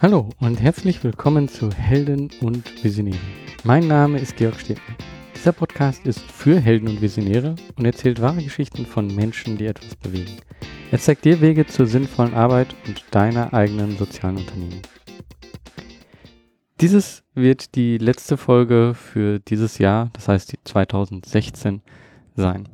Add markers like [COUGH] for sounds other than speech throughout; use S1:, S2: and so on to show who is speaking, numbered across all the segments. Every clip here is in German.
S1: Hallo und herzlich willkommen zu Helden und Visionäre. Mein Name ist Georg Stedtmann. Dieser Podcast ist für Helden und Visionäre und erzählt wahre Geschichten von Menschen, die etwas bewegen. Er zeigt dir Wege zur sinnvollen Arbeit und deiner eigenen sozialen Unternehmung. Dieses wird die letzte Folge für dieses Jahr, das heißt die 2016, sein.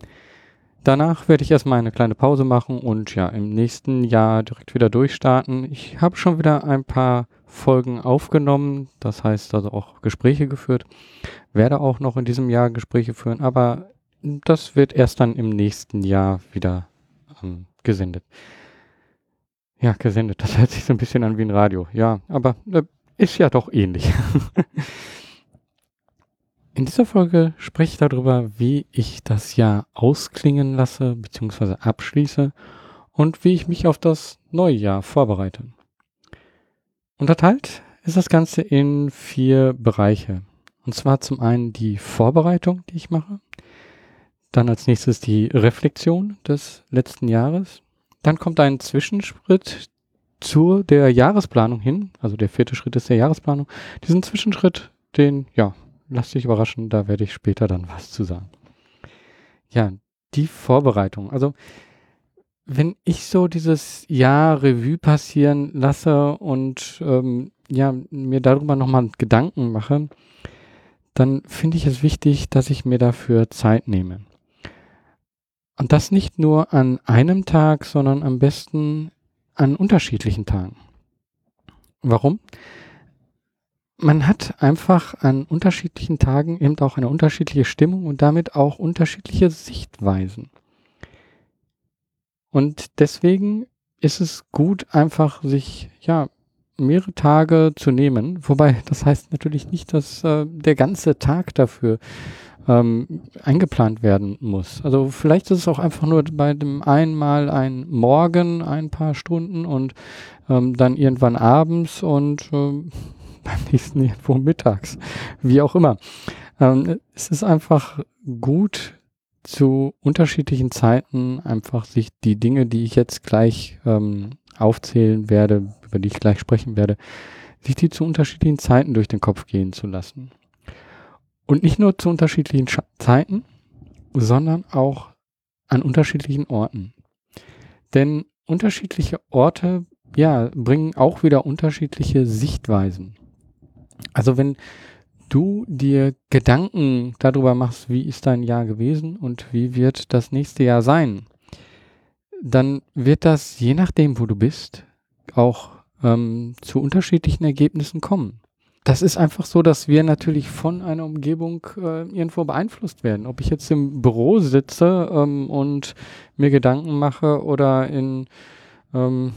S1: Danach werde ich erstmal eine kleine Pause machen und ja, im nächsten Jahr direkt wieder durchstarten. Ich habe schon wieder ein paar Folgen aufgenommen, das heißt also auch Gespräche geführt. Werde auch noch in diesem Jahr Gespräche führen, aber das wird erst dann im nächsten Jahr wieder ähm, gesendet. Ja, gesendet, das hört sich so ein bisschen an wie ein Radio. Ja, aber äh, ist ja doch ähnlich. [LAUGHS] In dieser Folge spreche ich darüber, wie ich das Jahr ausklingen lasse bzw. abschließe und wie ich mich auf das neue Jahr vorbereite. Unterteilt ist das Ganze in vier Bereiche. Und zwar zum einen die Vorbereitung, die ich mache. Dann als nächstes die Reflexion des letzten Jahres. Dann kommt ein Zwischenschritt zu der Jahresplanung hin. Also der vierte Schritt ist der Jahresplanung. Diesen Zwischenschritt, den, ja, lass dich überraschen, da werde ich später dann was zu sagen. Ja, die Vorbereitung. Also, wenn ich so dieses Jahr Revue passieren lasse und ähm, ja, mir darüber nochmal Gedanken mache, dann finde ich es wichtig, dass ich mir dafür Zeit nehme. Und das nicht nur an einem Tag, sondern am besten an unterschiedlichen Tagen. Warum? man hat einfach an unterschiedlichen Tagen eben auch eine unterschiedliche Stimmung und damit auch unterschiedliche Sichtweisen. Und deswegen ist es gut, einfach sich, ja, mehrere Tage zu nehmen. Wobei, das heißt natürlich nicht, dass äh, der ganze Tag dafür ähm, eingeplant werden muss. Also vielleicht ist es auch einfach nur bei dem einmal ein Morgen ein paar Stunden und ähm, dann irgendwann abends und ähm, [LAUGHS] beim nächsten irgendwo mittags, wie auch immer. Ähm, es ist einfach gut, zu unterschiedlichen Zeiten einfach sich die Dinge, die ich jetzt gleich ähm, aufzählen werde, über die ich gleich sprechen werde, sich die zu unterschiedlichen Zeiten durch den Kopf gehen zu lassen. Und nicht nur zu unterschiedlichen Sch Zeiten, sondern auch an unterschiedlichen Orten. Denn unterschiedliche Orte, ja, bringen auch wieder unterschiedliche Sichtweisen. Also wenn du dir Gedanken darüber machst, wie ist dein Jahr gewesen und wie wird das nächste Jahr sein, dann wird das je nachdem, wo du bist, auch ähm, zu unterschiedlichen Ergebnissen kommen. Das ist einfach so, dass wir natürlich von einer Umgebung äh, irgendwo beeinflusst werden. Ob ich jetzt im Büro sitze ähm, und mir Gedanken mache oder in ähm,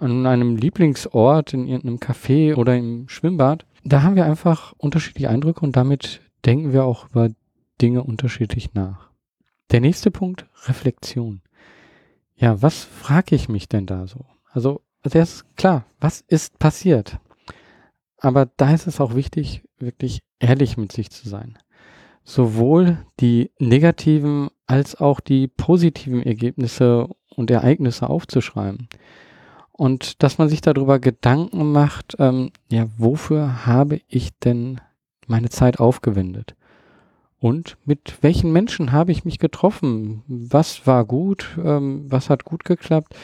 S1: an einem Lieblingsort, in irgendeinem Café oder im Schwimmbad, da haben wir einfach unterschiedliche Eindrücke und damit denken wir auch über Dinge unterschiedlich nach. Der nächste Punkt, Reflexion. Ja, was frage ich mich denn da so? Also, also ist klar, was ist passiert? Aber da ist es auch wichtig, wirklich ehrlich mit sich zu sein. Sowohl die negativen als auch die positiven Ergebnisse und Ereignisse aufzuschreiben und dass man sich darüber Gedanken macht, ähm, ja, wofür habe ich denn meine Zeit aufgewendet? Und mit welchen Menschen habe ich mich getroffen? Was war gut? Ähm, was hat gut geklappt?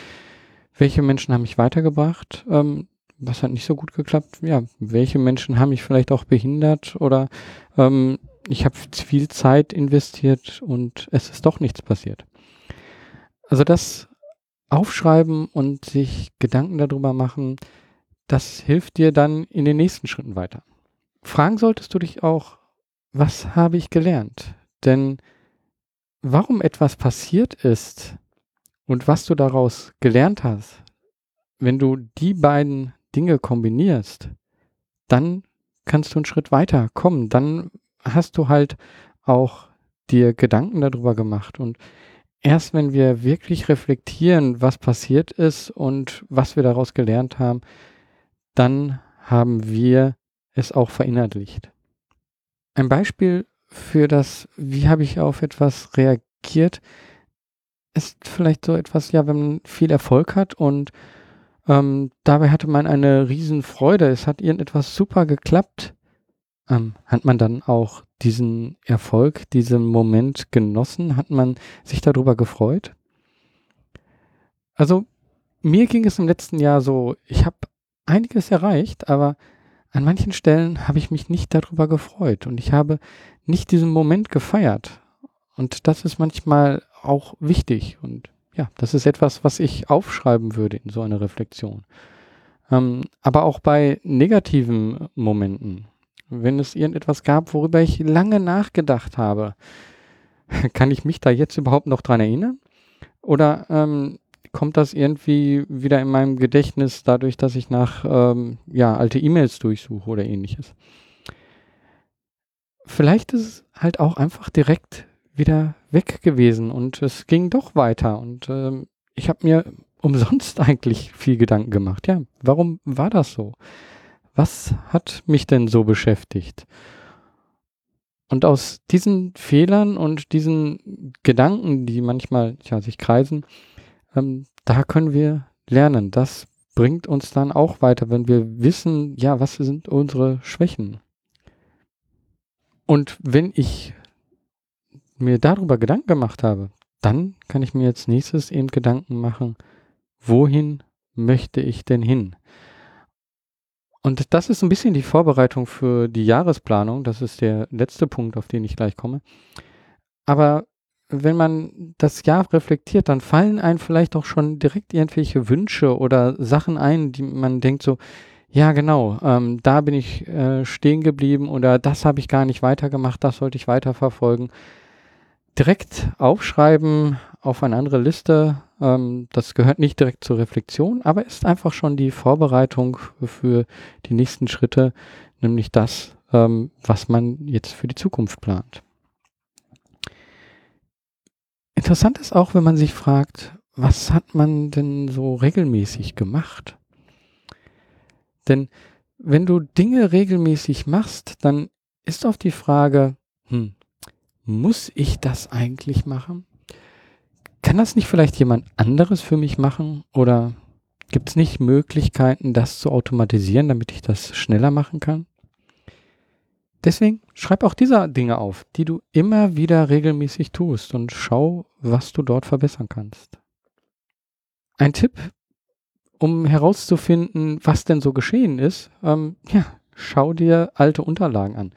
S1: Welche Menschen haben mich weitergebracht? Ähm, was hat nicht so gut geklappt? Ja, welche Menschen haben mich vielleicht auch behindert? Oder ähm, ich habe viel Zeit investiert und es ist doch nichts passiert. Also das aufschreiben und sich Gedanken darüber machen, das hilft dir dann in den nächsten Schritten weiter. Fragen solltest du dich auch, was habe ich gelernt? Denn warum etwas passiert ist und was du daraus gelernt hast, wenn du die beiden Dinge kombinierst, dann kannst du einen Schritt weiter kommen. Dann hast du halt auch dir Gedanken darüber gemacht und erst wenn wir wirklich reflektieren, was passiert ist und was wir daraus gelernt haben, dann haben wir es auch verinnerlicht. Ein Beispiel für das, wie habe ich auf etwas reagiert, ist vielleicht so etwas, ja, wenn man viel Erfolg hat und ähm, dabei hatte man eine Riesenfreude, es hat irgendetwas super geklappt, ähm, hat man dann auch diesen Erfolg, diesen Moment genossen? Hat man sich darüber gefreut? Also mir ging es im letzten Jahr so, ich habe einiges erreicht, aber an manchen Stellen habe ich mich nicht darüber gefreut und ich habe nicht diesen Moment gefeiert. Und das ist manchmal auch wichtig und ja, das ist etwas, was ich aufschreiben würde in so einer Reflexion. Ähm, aber auch bei negativen Momenten, wenn es irgendetwas gab, worüber ich lange nachgedacht habe, [LAUGHS] kann ich mich da jetzt überhaupt noch dran erinnern? Oder ähm, kommt das irgendwie wieder in meinem Gedächtnis dadurch, dass ich nach ähm, ja, alte E-Mails durchsuche oder ähnliches? Vielleicht ist es halt auch einfach direkt wieder weg gewesen und es ging doch weiter und ähm, ich habe mir umsonst [LAUGHS] eigentlich viel Gedanken gemacht. Ja, warum war das so? was hat mich denn so beschäftigt? Und aus diesen Fehlern und diesen Gedanken, die manchmal ja, sich kreisen, ähm, da können wir lernen. Das bringt uns dann auch weiter, wenn wir wissen, ja, was sind unsere Schwächen. Und wenn ich mir darüber Gedanken gemacht habe, dann kann ich mir jetzt nächstes eben Gedanken machen, wohin möchte ich denn hin? Und das ist ein bisschen die Vorbereitung für die Jahresplanung. Das ist der letzte Punkt, auf den ich gleich komme. Aber wenn man das Jahr reflektiert, dann fallen einem vielleicht auch schon direkt irgendwelche Wünsche oder Sachen ein, die man denkt so, ja genau, ähm, da bin ich äh, stehen geblieben oder das habe ich gar nicht weitergemacht, das sollte ich weiterverfolgen. Direkt aufschreiben auf eine andere Liste, ähm, das gehört nicht direkt zur Reflexion, aber ist einfach schon die Vorbereitung für die nächsten Schritte, nämlich das, ähm, was man jetzt für die Zukunft plant. Interessant ist auch, wenn man sich fragt, was hat man denn so regelmäßig gemacht? Denn wenn du Dinge regelmäßig machst, dann ist oft die Frage, hm, muss ich das eigentlich machen? Kann das nicht vielleicht jemand anderes für mich machen? Oder gibt es nicht Möglichkeiten, das zu automatisieren, damit ich das schneller machen kann? Deswegen schreib auch diese Dinge auf, die du immer wieder regelmäßig tust und schau, was du dort verbessern kannst. Ein Tipp, um herauszufinden, was denn so geschehen ist, ähm, ja, schau dir alte Unterlagen an.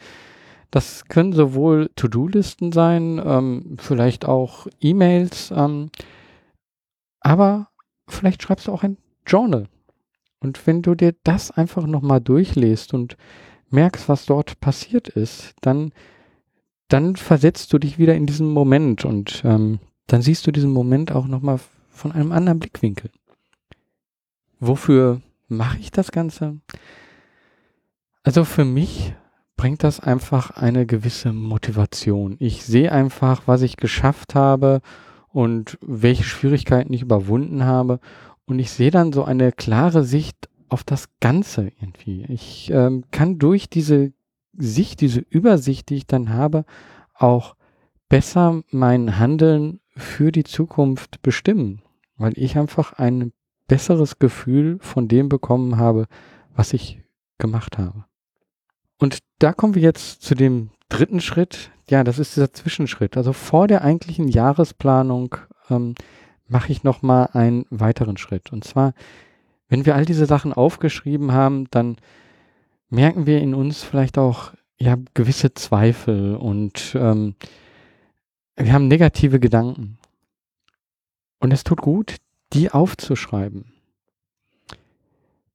S1: Das können sowohl To-Do-Listen sein, ähm, vielleicht auch E-Mails, ähm, aber vielleicht schreibst du auch ein Journal. Und wenn du dir das einfach nochmal durchliest und merkst, was dort passiert ist, dann, dann versetzt du dich wieder in diesen Moment und ähm, dann siehst du diesen Moment auch nochmal von einem anderen Blickwinkel. Wofür mache ich das Ganze? Also für mich bringt das einfach eine gewisse Motivation. Ich sehe einfach, was ich geschafft habe und welche Schwierigkeiten ich überwunden habe. Und ich sehe dann so eine klare Sicht auf das Ganze irgendwie. Ich ähm, kann durch diese Sicht, diese Übersicht, die ich dann habe, auch besser mein Handeln für die Zukunft bestimmen, weil ich einfach ein besseres Gefühl von dem bekommen habe, was ich gemacht habe. Und da kommen wir jetzt zu dem dritten Schritt. Ja, das ist dieser Zwischenschritt. Also vor der eigentlichen Jahresplanung ähm, mache ich nochmal einen weiteren Schritt. Und zwar, wenn wir all diese Sachen aufgeschrieben haben, dann merken wir in uns vielleicht auch ja gewisse Zweifel und ähm, wir haben negative Gedanken. Und es tut gut, die aufzuschreiben.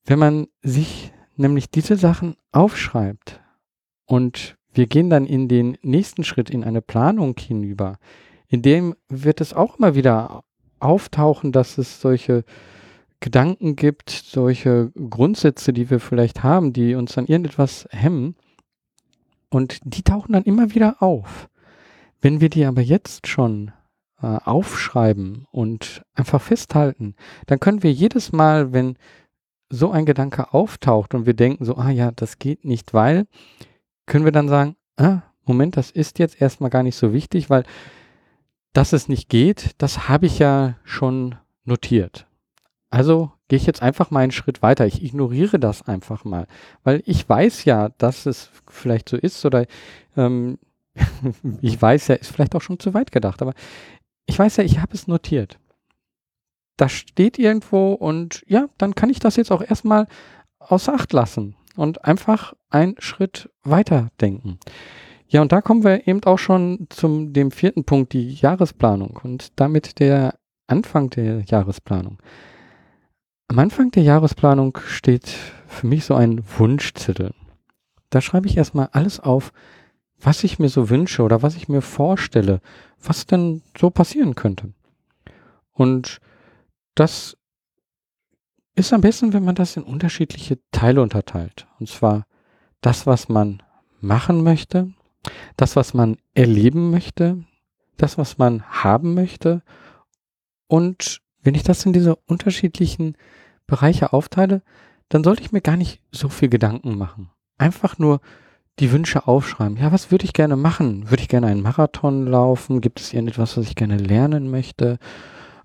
S1: Wenn man sich nämlich diese Sachen aufschreibt und wir gehen dann in den nächsten Schritt in eine Planung hinüber, in dem wird es auch immer wieder auftauchen, dass es solche Gedanken gibt, solche Grundsätze, die wir vielleicht haben, die uns an irgendetwas hemmen. Und die tauchen dann immer wieder auf. Wenn wir die aber jetzt schon äh, aufschreiben und einfach festhalten, dann können wir jedes Mal, wenn so ein Gedanke auftaucht und wir denken so, ah ja, das geht nicht, weil, können wir dann sagen, ah, Moment, das ist jetzt erstmal gar nicht so wichtig, weil dass es nicht geht, das habe ich ja schon notiert. Also gehe ich jetzt einfach mal einen Schritt weiter. Ich ignoriere das einfach mal, weil ich weiß ja, dass es vielleicht so ist oder ähm, [LAUGHS] ich weiß ja, ist vielleicht auch schon zu weit gedacht, aber ich weiß ja, ich habe es notiert. Das steht irgendwo und ja, dann kann ich das jetzt auch erstmal außer Acht lassen und einfach einen Schritt weiter denken. Ja, und da kommen wir eben auch schon zum dem vierten Punkt, die Jahresplanung und damit der Anfang der Jahresplanung. Am Anfang der Jahresplanung steht für mich so ein Wunschzettel. Da schreibe ich erstmal alles auf, was ich mir so wünsche oder was ich mir vorstelle, was denn so passieren könnte. Und das ist am besten, wenn man das in unterschiedliche Teile unterteilt. Und zwar das, was man machen möchte, das, was man erleben möchte, das, was man haben möchte. Und wenn ich das in diese unterschiedlichen Bereiche aufteile, dann sollte ich mir gar nicht so viel Gedanken machen. Einfach nur die Wünsche aufschreiben. Ja, was würde ich gerne machen? Würde ich gerne einen Marathon laufen? Gibt es irgendetwas, was ich gerne lernen möchte?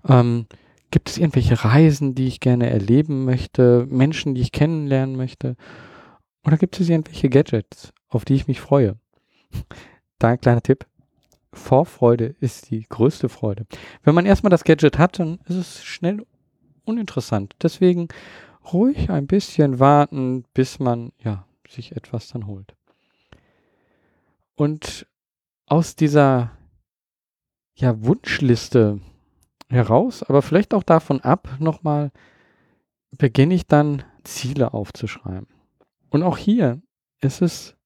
S1: Ähm, gibt es irgendwelche Reisen, die ich gerne erleben möchte? Menschen, die ich kennenlernen möchte? Oder gibt es irgendwelche Gadgets, auf die ich mich freue? [LAUGHS] Da ein kleiner Tipp. Vorfreude ist die größte Freude. Wenn man erstmal das Gadget hat, dann ist es schnell uninteressant. Deswegen ruhig ein bisschen warten, bis man ja sich etwas dann holt. Und aus dieser ja, Wunschliste heraus, aber vielleicht auch davon ab, nochmal beginne ich dann Ziele aufzuschreiben. Und auch hier ist es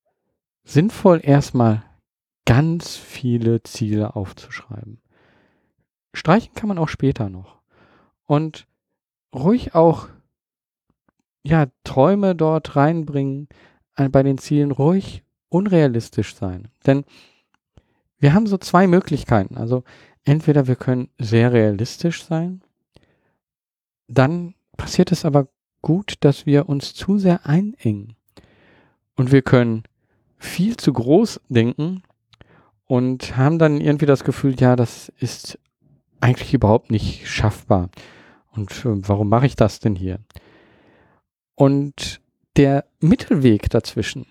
S1: sinnvoll, erstmal ganz viele Ziele aufzuschreiben. Streichen kann man auch später noch. Und ruhig auch ja, Träume dort reinbringen, äh, bei den Zielen ruhig unrealistisch sein. Denn wir haben so zwei Möglichkeiten. Also entweder wir können sehr realistisch sein, dann passiert es aber gut, dass wir uns zu sehr einengen. Und wir können viel zu groß denken und haben dann irgendwie das Gefühl, ja, das ist eigentlich überhaupt nicht schaffbar. Und äh, warum mache ich das denn hier? Und der Mittelweg dazwischen,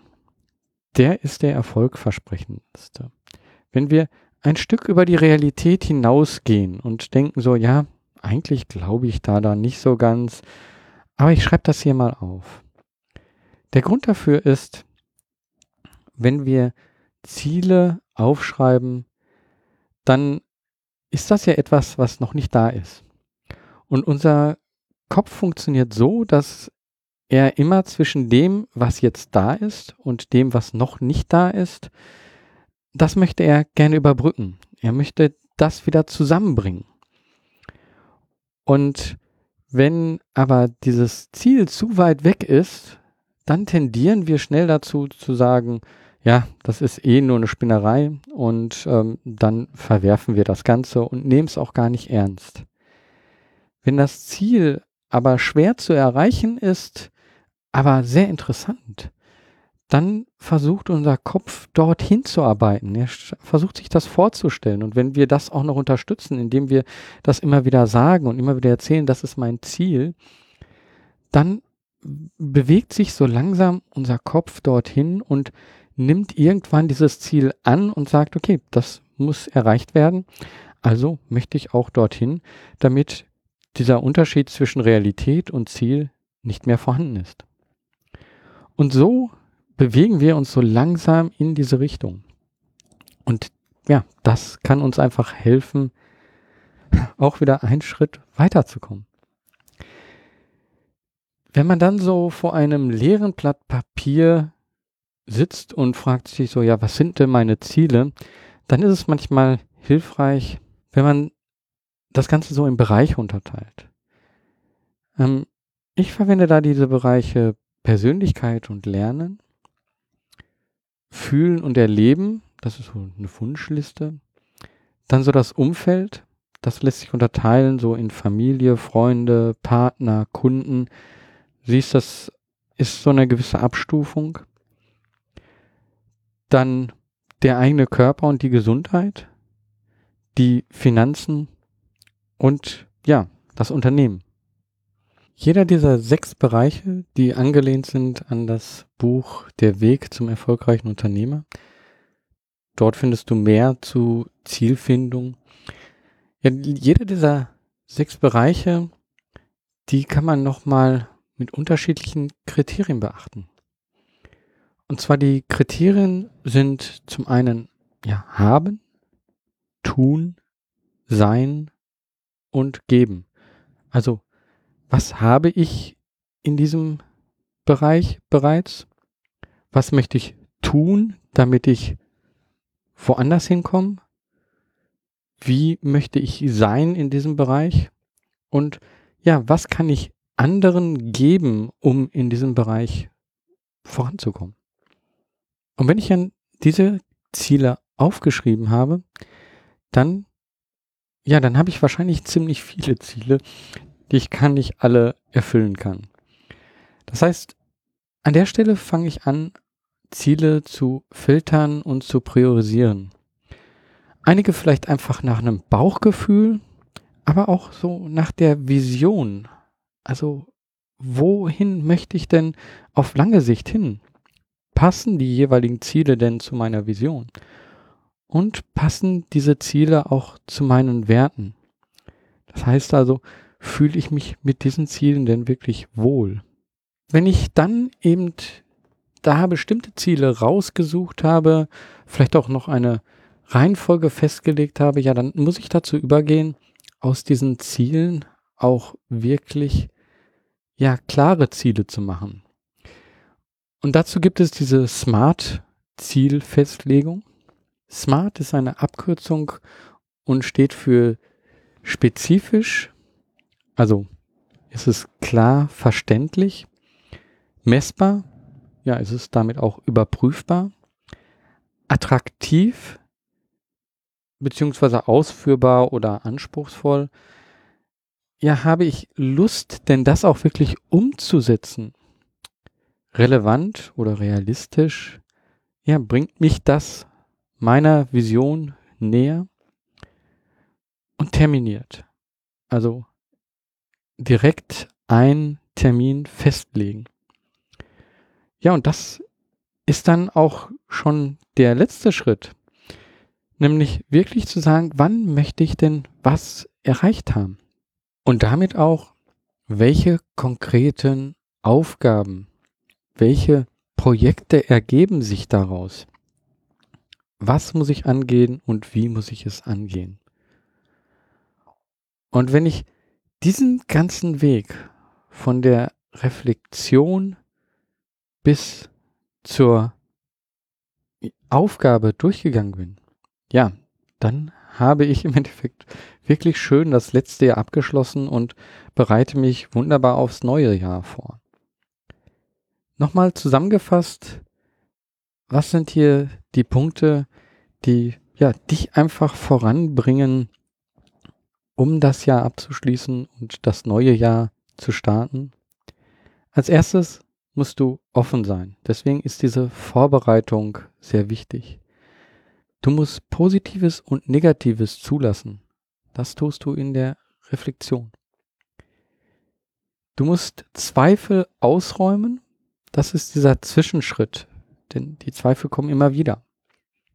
S1: der ist der erfolgversprechendste. Wenn wir ein Stück über die Realität hinausgehen und denken so, ja, eigentlich glaube ich da da nicht so ganz, aber ich schreibe das hier mal auf. Der Grund dafür ist, wenn wir Ziele aufschreiben, dann ist das ja etwas, was noch nicht da ist. Und unser Kopf funktioniert so, dass er immer zwischen dem, was jetzt da ist und dem, was noch nicht da ist, das möchte er gerne überbrücken. Er möchte das wieder zusammenbringen. Und wenn aber dieses Ziel zu weit weg ist, dann tendieren wir schnell dazu zu sagen, ja, das ist eh nur eine Spinnerei und ähm, dann verwerfen wir das Ganze und nehmen es auch gar nicht ernst. Wenn das Ziel aber schwer zu erreichen ist, aber sehr interessant. Dann versucht unser Kopf dorthin zu arbeiten. Er versucht sich das vorzustellen. Und wenn wir das auch noch unterstützen, indem wir das immer wieder sagen und immer wieder erzählen, das ist mein Ziel, dann bewegt sich so langsam unser Kopf dorthin und nimmt irgendwann dieses Ziel an und sagt, okay, das muss erreicht werden. Also möchte ich auch dorthin, damit dieser Unterschied zwischen Realität und Ziel nicht mehr vorhanden ist. Und so bewegen wir uns so langsam in diese Richtung. Und ja, das kann uns einfach helfen, auch wieder einen Schritt weiterzukommen. Wenn man dann so vor einem leeren Blatt Papier sitzt und fragt sich so, ja, was sind denn meine Ziele, dann ist es manchmal hilfreich, wenn man das Ganze so in Bereiche unterteilt. Ähm, ich verwende da diese Bereiche Persönlichkeit und Lernen, Fühlen und Erleben, das ist so eine Wunschliste. Dann so das Umfeld, das lässt sich unterteilen, so in Familie, Freunde, Partner, Kunden. Siehst, das ist so eine gewisse Abstufung. Dann der eigene Körper und die Gesundheit, die Finanzen und ja, das Unternehmen. Jeder dieser sechs Bereiche, die angelehnt sind an das Buch Der Weg zum erfolgreichen Unternehmer, dort findest du mehr zu Zielfindung. Ja, jeder dieser sechs Bereiche, die kann man nochmal mit unterschiedlichen Kriterien beachten. Und zwar die Kriterien sind zum einen ja, haben, tun, sein und geben. Also, was habe ich in diesem Bereich bereits? Was möchte ich tun, damit ich woanders hinkomme? Wie möchte ich sein in diesem Bereich? Und ja, was kann ich anderen geben, um in diesem Bereich voranzukommen? Und wenn ich dann diese Ziele aufgeschrieben habe, dann, ja, dann habe ich wahrscheinlich ziemlich viele Ziele, die ich gar nicht alle erfüllen kann. Das heißt, an der Stelle fange ich an, Ziele zu filtern und zu priorisieren. Einige vielleicht einfach nach einem Bauchgefühl, aber auch so nach der Vision. Also, wohin möchte ich denn auf lange Sicht hin? Passen die jeweiligen Ziele denn zu meiner Vision? Und passen diese Ziele auch zu meinen Werten? Das heißt also, fühle ich mich mit diesen Zielen denn wirklich wohl? Wenn ich dann eben da bestimmte Ziele rausgesucht habe, vielleicht auch noch eine Reihenfolge festgelegt habe, ja, dann muss ich dazu übergehen, aus diesen Zielen auch wirklich ja klare Ziele zu machen. Und dazu gibt es diese Smart Zielfestlegung. Smart ist eine Abkürzung und steht für spezifisch, also ist es klar verständlich, messbar, ja, ist es damit auch überprüfbar, attraktiv, beziehungsweise ausführbar oder anspruchsvoll. Ja, habe ich Lust, denn das auch wirklich umzusetzen? Relevant oder realistisch? Ja, bringt mich das meiner Vision näher? Und terminiert. Also direkt einen Termin festlegen. Ja, und das ist dann auch schon der letzte Schritt. Nämlich wirklich zu sagen, wann möchte ich denn was erreicht haben? Und damit auch, welche konkreten Aufgaben, welche Projekte ergeben sich daraus? Was muss ich angehen und wie muss ich es angehen? Und wenn ich diesen ganzen Weg von der Reflexion bis zur Aufgabe durchgegangen bin, ja, dann habe ich im Endeffekt wirklich schön das letzte Jahr abgeschlossen und bereite mich wunderbar aufs neue Jahr vor. Nochmal zusammengefasst, was sind hier die Punkte, die ja dich einfach voranbringen, um das Jahr abzuschließen und das neue Jahr zu starten? Als erstes musst du offen sein. Deswegen ist diese Vorbereitung sehr wichtig. Du musst Positives und Negatives zulassen. Das tust du in der Reflexion. Du musst Zweifel ausräumen. Das ist dieser Zwischenschritt, denn die Zweifel kommen immer wieder.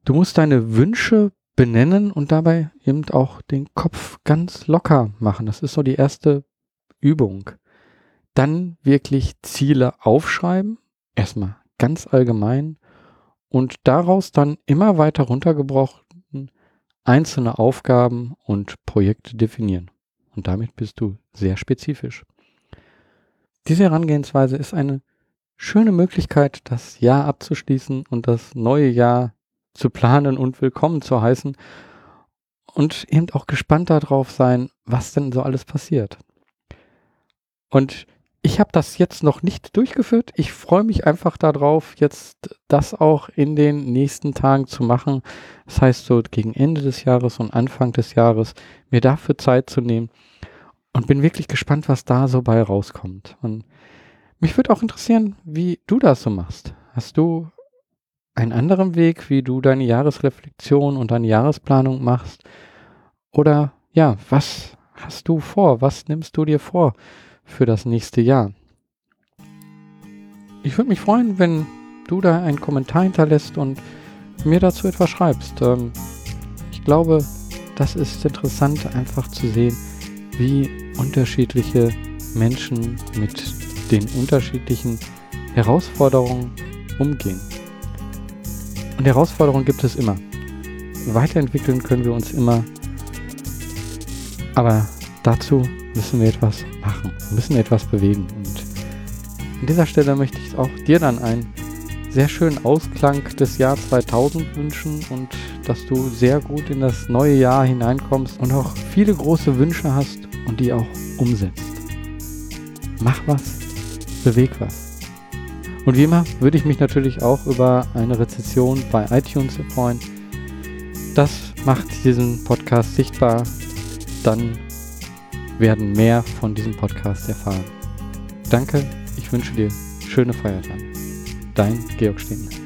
S1: Du musst deine Wünsche benennen und dabei eben auch den Kopf ganz locker machen. Das ist so die erste Übung. Dann wirklich Ziele aufschreiben. Erstmal ganz allgemein und daraus dann immer weiter runtergebrochen einzelne Aufgaben und Projekte definieren. Und damit bist du sehr spezifisch. Diese Herangehensweise ist eine schöne Möglichkeit, das Jahr abzuschließen und das neue Jahr zu planen und willkommen zu heißen und eben auch gespannt darauf sein, was denn so alles passiert. Und ich habe das jetzt noch nicht durchgeführt. Ich freue mich einfach darauf, jetzt das auch in den nächsten Tagen zu machen. Das heißt, so gegen Ende des Jahres und Anfang des Jahres mir dafür Zeit zu nehmen und bin wirklich gespannt, was da so bei rauskommt. Und mich würde auch interessieren, wie du das so machst. Hast du einen anderen Weg, wie du deine Jahresreflexion und deine Jahresplanung machst? Oder ja, was hast du vor? Was nimmst du dir vor für das nächste Jahr? Ich würde mich freuen, wenn du da einen Kommentar hinterlässt und mir dazu etwas schreibst. Ähm, ich glaube, das ist interessant, einfach zu sehen, wie unterschiedliche Menschen mit den unterschiedlichen Herausforderungen umgehen. Und Herausforderungen gibt es immer. Weiterentwickeln können wir uns immer. Aber dazu müssen wir etwas machen, müssen etwas bewegen. Und an dieser Stelle möchte ich auch dir dann einen sehr schönen Ausklang des Jahr 2000 wünschen und dass du sehr gut in das neue Jahr hineinkommst und auch viele große Wünsche hast und die auch umsetzt. Mach was, beweg was. Und wie immer würde ich mich natürlich auch über eine Rezession bei iTunes freuen. Das macht diesen Podcast sichtbar. Dann werden mehr von diesem Podcast erfahren. Danke, ich wünsche dir schöne Feiertage. Dein Georg Stehner.